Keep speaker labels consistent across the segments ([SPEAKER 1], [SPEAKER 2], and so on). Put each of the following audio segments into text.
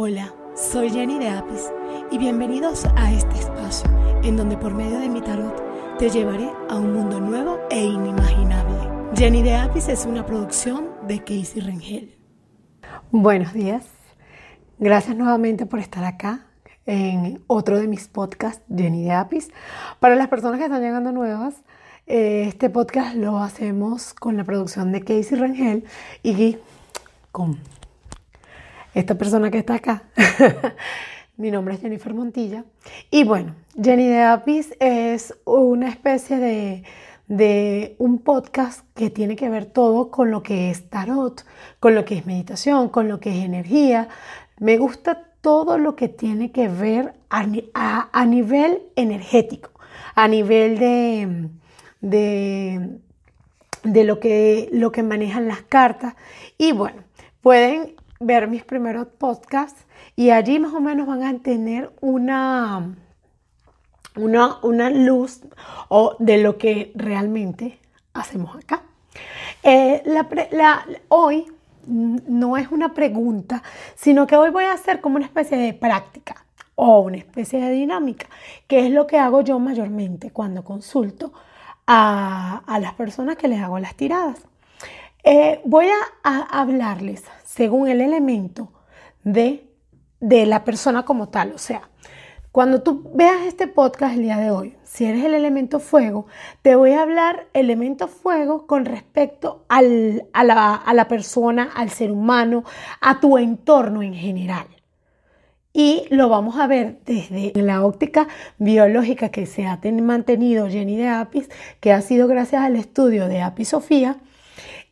[SPEAKER 1] Hola, soy Jenny de Apis y bienvenidos a este espacio en donde por medio de mi tarot te llevaré a un mundo nuevo e inimaginable. Jenny de Apis es una producción de Casey Rengel.
[SPEAKER 2] Buenos días, gracias nuevamente por estar acá en otro de mis podcasts, Jenny de Apis. Para las personas que están llegando nuevas, eh, este podcast lo hacemos con la producción de Casey Rengel y con esta persona que está acá. Mi nombre es Jennifer Montilla. Y bueno, Jenny de Apis es una especie de, de un podcast que tiene que ver todo con lo que es tarot, con lo que es meditación, con lo que es energía. Me gusta todo lo que tiene que ver a, a, nivel energético, a nivel de, de, de, lo, que, lo que manejan las cartas. Y bueno, pueden ver mis primeros podcasts y allí más o menos van a tener una, una, una luz o de lo que realmente hacemos acá. Eh, la, hoy no es una pregunta, sino que hoy voy a hacer como una especie de práctica o una especie de dinámica, que es lo que hago yo mayormente cuando consulto a, a las personas que les hago las tiradas. Eh, voy a, hablarles según el elemento de, de la persona como tal. O sea, cuando tú veas este podcast el día de hoy, si eres el elemento fuego, te voy a hablar elemento fuego con respecto a, la, a, la, persona, al ser humano, a tu entorno en general. Y lo vamos a ver desde la óptica biológica que se ha mantenido Jenny de Apis, que ha sido gracias al estudio de Apis Sofía,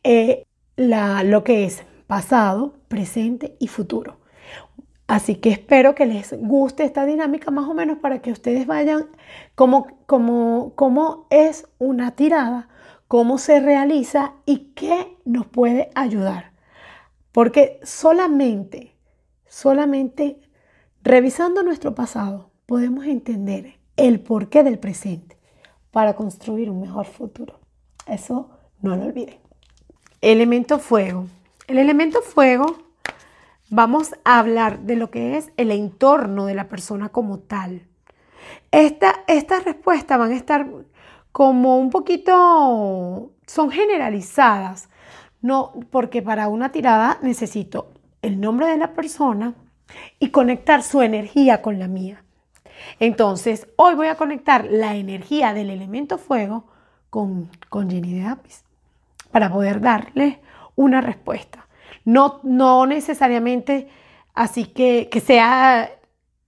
[SPEAKER 2] eh, lo que es pasado, presente y futuro. Así que espero que les guste esta dinámica más o menos para que ustedes vayan como, como, cómo es una tirada, cómo se realiza y qué nos puede ayudar. Porque solamente, solamente revisando nuestro pasado podemos entender el porqué del presente para construir un mejor futuro. Eso no lo olviden. Elemento fuego. El elemento fuego, vamos a hablar de lo que es el entorno de la persona como tal. Esta, estas respuestas van a estar como un poquito, son generalizadas, no, porque para una tirada necesito el nombre de la persona y conectar su energía con la mía. Entonces, hoy voy a conectar la energía del elemento fuego con, con Jenny de Apis para poder darle una respuesta. No, no necesariamente así que, que sea,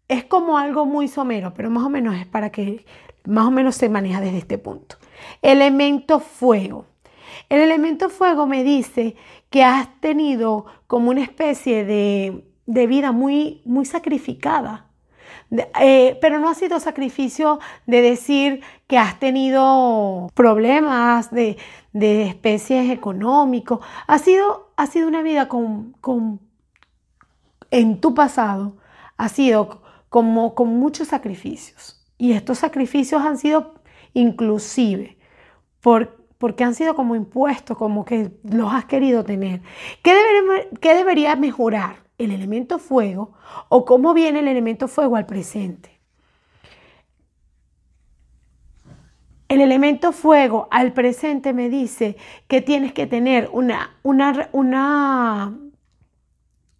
[SPEAKER 2] es como algo muy somero, pero más o menos es para que más o menos se maneja desde este punto. Elemento fuego. El elemento fuego me dice que has tenido como una especie de, de vida muy, muy sacrificada. Eh, pero no ha sido sacrificio de decir que has tenido problemas de, de especies económicos. Ha sido, ha sido una vida con, con, en tu pasado, ha sido como con muchos sacrificios. Y estos sacrificios han sido inclusive por, porque han sido como impuestos, como que los has querido tener. ¿Qué debería, qué debería mejorar el elemento fuego o cómo viene el elemento fuego al presente? El elemento fuego al presente me dice que tienes que tener una, una, una,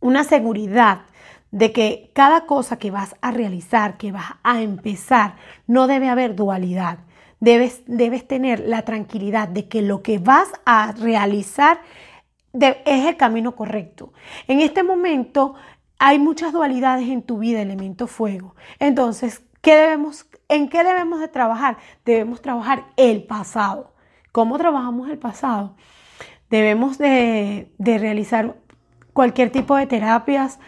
[SPEAKER 2] una seguridad de que cada cosa que vas a realizar, que vas a empezar, no debe haber dualidad. Debes, debes tener la tranquilidad de que lo que vas a realizar es el camino correcto. En este momento hay muchas dualidades en tu vida, elemento fuego. Entonces, ¿qué debemos ¿En qué debemos de trabajar? Debemos trabajar el pasado. ¿Cómo trabajamos el pasado? Debemos de, realizar cualquier tipo de terapias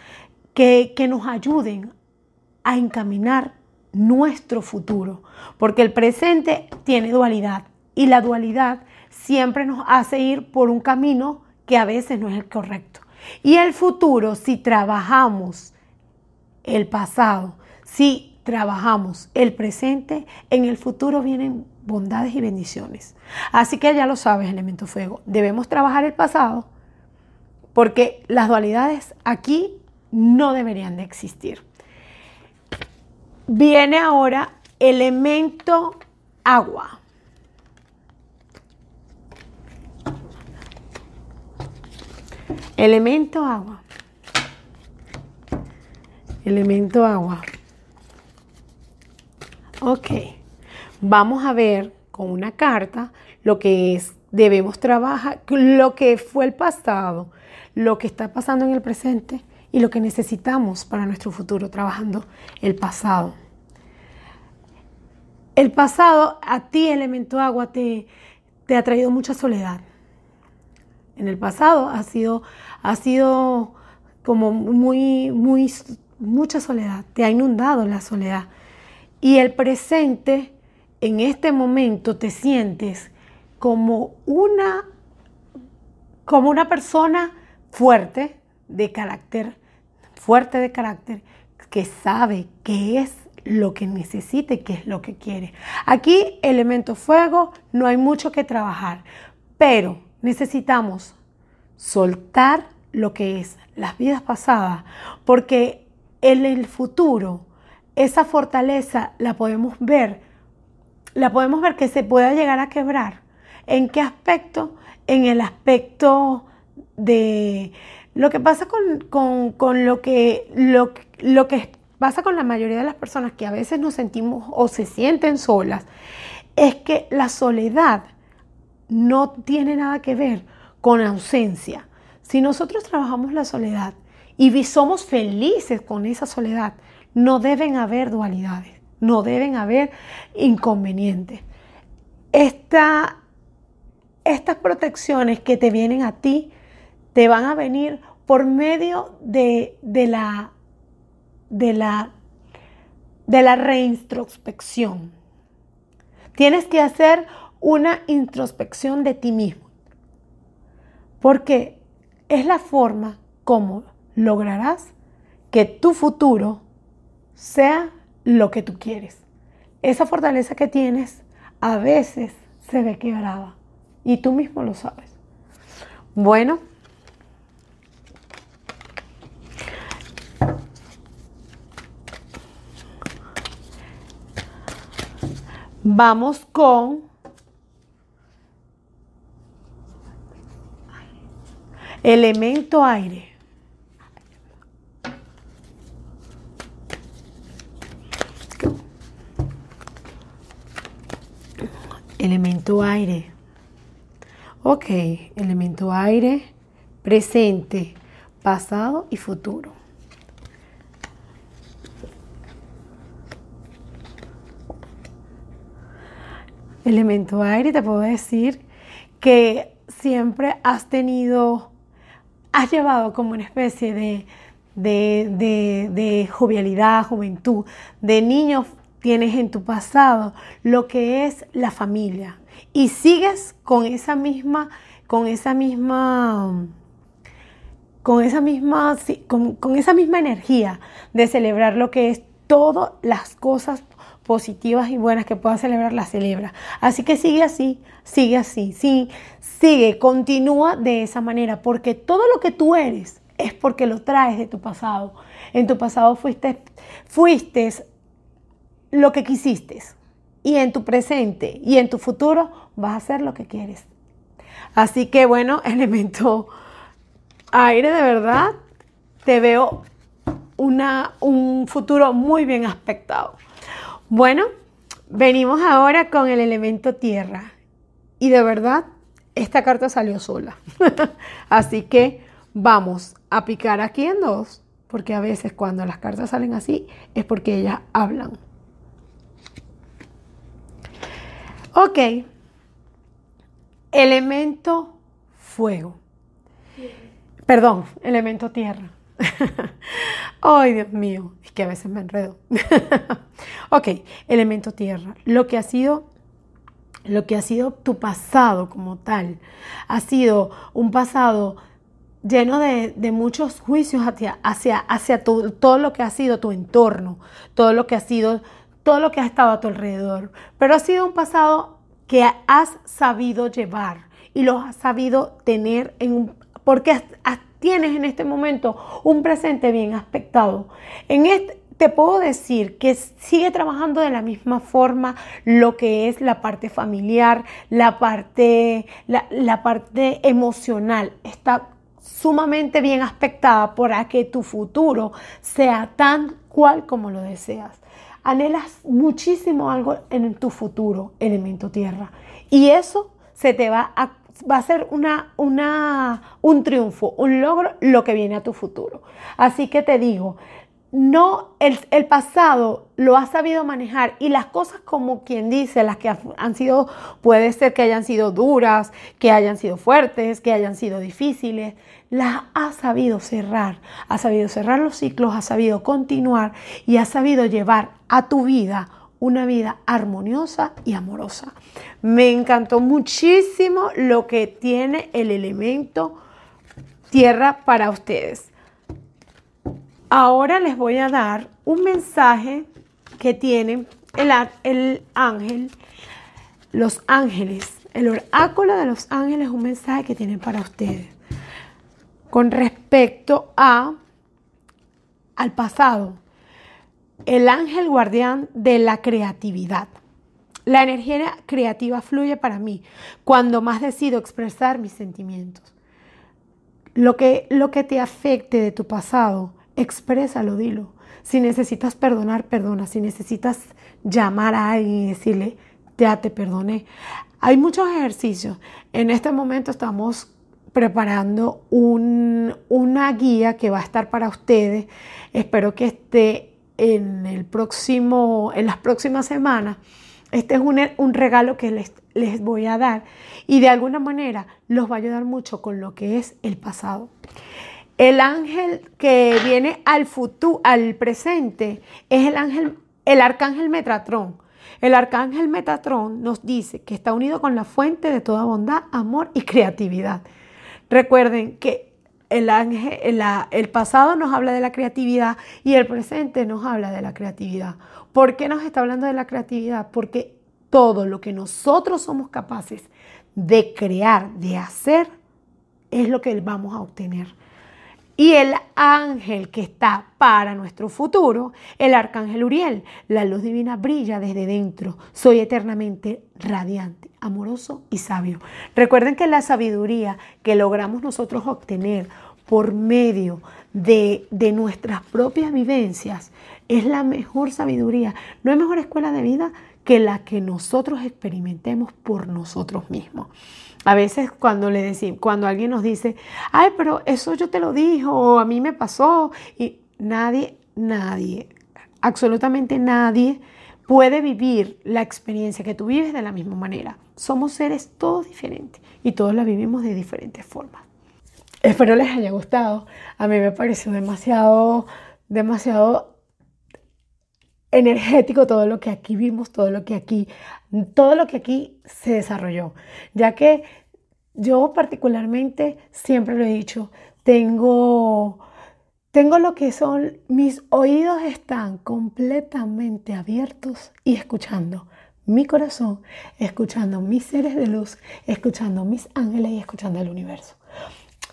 [SPEAKER 2] que, que nos ayuden a encaminar nuestro futuro, porque el presente tiene dualidad y la dualidad siempre nos hace ir por un camino que a veces no es el correcto. Y el futuro, si trabajamos el pasado, si trabajamos el presente, en el futuro vienen bondades y bendiciones. Así que ya lo sabes, elemento fuego. Debemos trabajar el pasado porque las dualidades aquí no deberían de existir. Viene ahora elemento agua. Elemento agua. Elemento agua. Ok, vamos a ver con una carta lo que es, debemos trabajar, lo que fue el pasado, lo que está pasando en el presente y lo que necesitamos para nuestro futuro trabajando el pasado. El pasado a ti, elemento agua, te, te ha traído mucha soledad. En el pasado ha sido, ha sido como muy, muy, mucha soledad, te ha inundado la soledad. Y el presente, en este momento, te sientes como una, como una persona fuerte de carácter, fuerte de carácter, que sabe qué es lo que necesita y qué es lo que quiere. Aquí, elemento fuego, no hay mucho que trabajar, pero necesitamos soltar lo que es las vidas pasadas, porque en el futuro esa fortaleza la podemos ver, la podemos ver que se pueda llegar a quebrar. ¿En qué aspecto? En el aspecto de lo que pasa con, lo, que, lo, lo que pasa con la mayoría de las personas que a veces nos sentimos o se sienten solas, es que la soledad no tiene nada que ver con ausencia. Si nosotros trabajamos la soledad y somos felices con esa soledad, no deben haber dualidades, no deben haber inconvenientes. estas protecciones que te vienen a ti te van a venir por medio de, la, de, la, de la reintrospección. Tienes que hacer una introspección de ti mismo, porque es la forma como lograrás que tu futuro sea lo que tú quieres. Esa fortaleza que tienes a veces se ve quebrada y tú mismo lo sabes. Bueno, vamos con elemento aire. Elemento aire. Ok, elemento aire, presente, pasado y futuro. Elemento aire, te puedo decir que siempre has tenido, has llevado como una especie de, de, de jovialidad, juventud, de niños tienes en tu pasado lo que es la familia. Y sigues con esa misma, con esa misma, con esa misma, con, esa misma energía de celebrar lo que es todas las cosas positivas y buenas que puedas celebrar, las celebra. Así que sigue así, sigue así, sí, sigue, continúa de esa manera, porque todo lo que tú eres es porque lo traes de tu pasado. En tu pasado fuiste, lo que quisiste y en tu presente y en tu futuro vas a hacer lo que quieres. Así que bueno, elemento aire de verdad, te veo una, un futuro muy bien aspectado. Bueno, venimos ahora con el elemento tierra y de verdad esta carta salió sola. así que vamos a picar aquí en dos, porque a veces cuando las cartas salen así es porque ellas hablan. Ok. Elemento fuego. Perdón, elemento tierra. Ay, Dios mío, es que a veces me enredo. ok, elemento tierra. Lo que ha sido lo que ha sido tu pasado como tal. Ha sido un pasado lleno de, muchos juicios hacia, hacia, hacia todo lo que ha sido tu entorno, todo lo que ha sido todo lo que ha estado a tu alrededor, pero ha sido un pasado que has sabido llevar y lo has sabido tener en porque tienes en este momento un presente bien aspectado. En este, te puedo decir que sigue trabajando de la misma forma lo que es la parte familiar, la parte, la, parte emocional. Está sumamente bien aspectada para que tu futuro sea tan cual como lo deseas. Anhelas muchísimo algo en tu futuro, elemento tierra. Y eso se te va a va a ser una, una, un triunfo, un logro, lo que viene a tu futuro. Así que te digo, no, el, el, pasado lo ha sabido manejar y las cosas como quien dice, las que han sido, puede ser que hayan sido duras, que hayan sido fuertes, que hayan sido difíciles, las ha sabido cerrar, ha sabido cerrar los ciclos, ha sabido continuar y ha sabido llevar a tu vida una vida armoniosa y amorosa. Me encantó muchísimo lo que tiene el elemento tierra para ustedes. Ahora les voy a dar un mensaje que tiene el, el ángel, los ángeles. El oráculo de los ángeles es un mensaje que tienen para ustedes con respecto a al pasado. El ángel guardián de la creatividad. La energía creativa fluye para mí cuando más decido expresar mis sentimientos. Lo que, lo que te afecte de tu pasado exprésalo, dilo. Si necesitas perdonar, perdona. Si necesitas llamar a alguien y decirle, ya te perdoné. Hay muchos ejercicios. En este momento estamos preparando una guía que va a estar para ustedes. Espero que esté en el próximo, en las próximas semanas. Este es un, un regalo que les, les voy a dar y de alguna manera los va a ayudar mucho con lo que es el pasado. El ángel que viene al futuro, al presente, es el ángel, el arcángel Metatrón. El arcángel Metatrón nos dice que está unido con la fuente de toda bondad, amor y creatividad. Recuerden que el, ángel, el pasado nos habla de la creatividad y el presente nos habla de la creatividad. ¿Por qué nos está hablando de la creatividad? Porque todo lo que nosotros somos capaces de crear, de hacer, es lo que vamos a obtener. Y el ángel que está para nuestro futuro, el arcángel Uriel, la luz divina brilla desde dentro. Soy eternamente radiante, amoroso y sabio. Recuerden que la sabiduría que logramos nosotros obtener por medio de, de nuestras propias vivencias es la mejor sabiduría. No hay mejor escuela de vida que la que nosotros experimentemos por nosotros mismos. A veces cuando le decimos, cuando alguien nos dice, ay, pero eso yo te lo dijo, o a mí me pasó, y nadie, nadie, absolutamente nadie puede vivir la experiencia que tú vives de la misma manera. Somos seres todos diferentes y todos la vivimos de diferentes formas. Espero les haya gustado. A mí me pareció demasiado, demasiado energético todo lo que aquí vimos, todo lo que aquí, todo lo que aquí se desarrolló, ya que yo particularmente siempre lo he dicho, tengo tengo lo que son mis oídos están completamente abiertos y escuchando mi corazón, escuchando mis seres de luz, escuchando mis ángeles y escuchando el universo.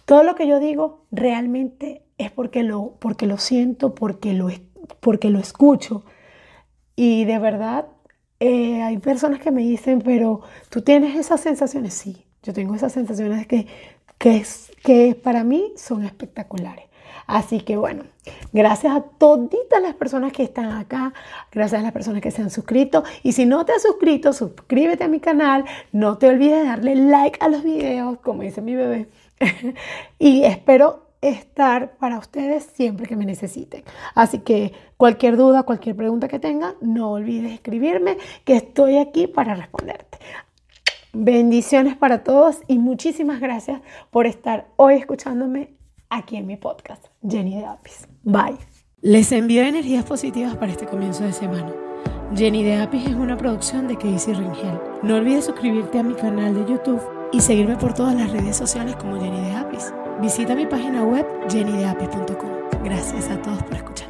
[SPEAKER 2] Todo lo que yo digo realmente es porque lo, porque lo siento, porque lo, porque lo escucho, y de verdad, eh, hay personas que me dicen, pero tú tienes esas sensaciones. Sí, yo tengo esas sensaciones que, que, que para mí son espectaculares. Así que bueno, gracias a toditas las personas que están acá, gracias a las personas que se han suscrito. Y si no te has suscrito, suscríbete a mi canal. No te olvides de darle like a los videos, como dice mi bebé. y espero estar para ustedes siempre que me necesiten. Así que cualquier duda, cualquier pregunta que tengan, no olvides escribirme, que estoy aquí para responderte. Bendiciones para todos y muchísimas gracias por estar hoy escuchándome aquí en mi podcast, Jenny de Apis. Bye.
[SPEAKER 1] Les envío energías positivas para este comienzo de semana. Jenny de Apis es una producción de Casey Ringel. No olvides suscribirte a mi canal de YouTube y seguirme por todas las redes sociales como Jenny de Apis. Visita mi página web jennydeapis.com. Gracias a todos por escuchar.